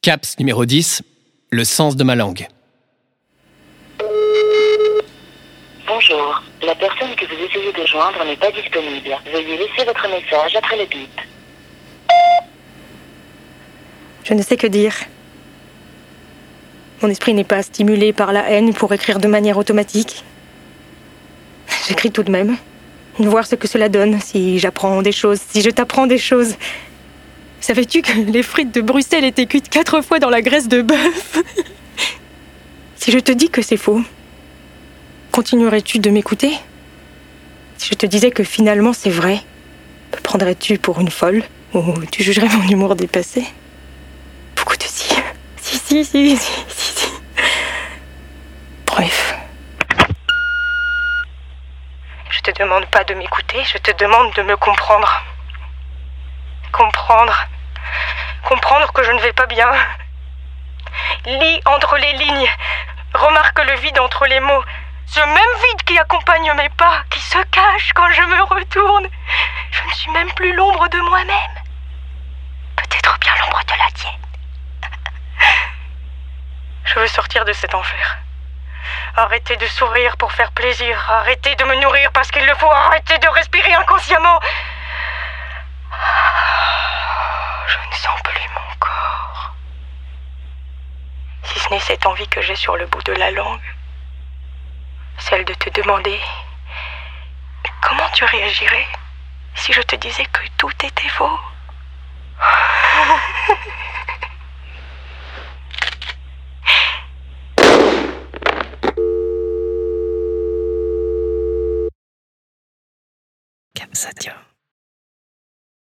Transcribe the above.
CAPS numéro 10, le sens de ma langue. Bonjour, la personne que vous essayez de joindre n'est pas disponible. Veuillez laisser votre message après le bip. Je ne sais que dire. Mon esprit n'est pas stimulé par la haine pour écrire de manière automatique. J'écris tout de même. Voir ce que cela donne, si j'apprends des choses, si je t'apprends des choses. Savais-tu que les frites de Bruxelles étaient cuites quatre fois dans la graisse de bœuf? Si je te dis que c'est faux, continuerais-tu de m'écouter? Si je te disais que finalement c'est vrai, me prendrais-tu pour une folle Ou tu jugerais mon humour dépassé? Beaucoup de si. Si, si, si, si, si, si. Bref. Je te demande pas de m'écouter, je te demande de me comprendre. Comprendre. Comprendre que je ne vais pas bien. Lis entre les lignes. Remarque le vide entre les mots. Ce même vide qui accompagne mes pas, qui se cache quand je me retourne. Je ne suis même plus l'ombre de moi-même. Peut-être bien l'ombre de la tienne. Je veux sortir de cet enfer. Arrêter de sourire pour faire plaisir. Arrêter de me nourrir parce qu'il le faut. Arrêter de respirer inconsciemment. cette envie que j'ai sur le bout de la langue, celle de te demander comment tu réagirais si je te disais que tout était faux?